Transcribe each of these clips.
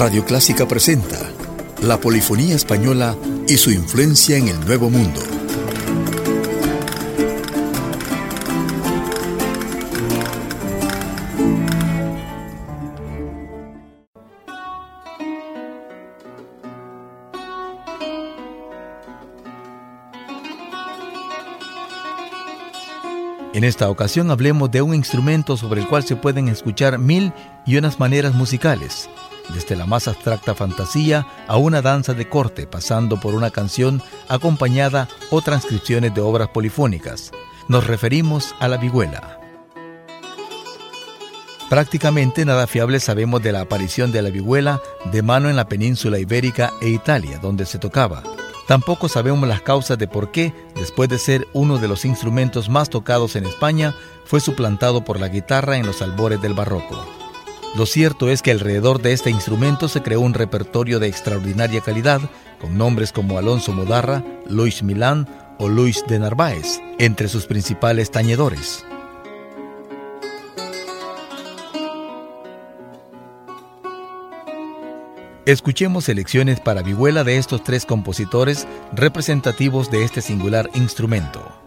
Radio Clásica presenta la polifonía española y su influencia en el Nuevo Mundo. En esta ocasión hablemos de un instrumento sobre el cual se pueden escuchar mil y unas maneras musicales desde la más abstracta fantasía a una danza de corte, pasando por una canción acompañada o transcripciones de obras polifónicas. Nos referimos a la vihuela. Prácticamente nada fiable sabemos de la aparición de la vihuela de mano en la península ibérica e Italia, donde se tocaba. Tampoco sabemos las causas de por qué, después de ser uno de los instrumentos más tocados en España, fue suplantado por la guitarra en los albores del barroco. Lo cierto es que alrededor de este instrumento se creó un repertorio de extraordinaria calidad, con nombres como Alonso Modarra, Luis Milán o Luis de Narváez, entre sus principales tañedores. Escuchemos selecciones para vihuela de estos tres compositores representativos de este singular instrumento.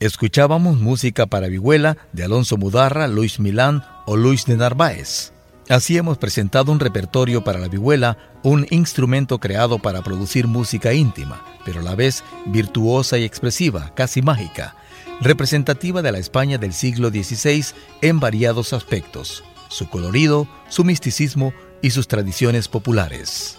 Escuchábamos música para vihuela de Alonso Mudarra, Luis Milán o Luis de Narváez. Así hemos presentado un repertorio para la vihuela, un instrumento creado para producir música íntima, pero a la vez virtuosa y expresiva, casi mágica, representativa de la España del siglo XVI en variados aspectos, su colorido, su misticismo y sus tradiciones populares.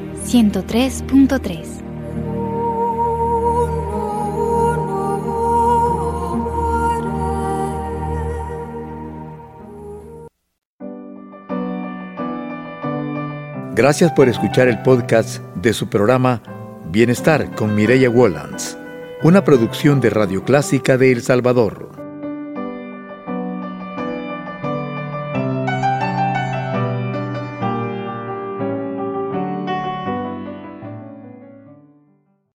103.3. Gracias por escuchar el podcast de su programa Bienestar con Mireya Wollands, una producción de Radio Clásica de El Salvador.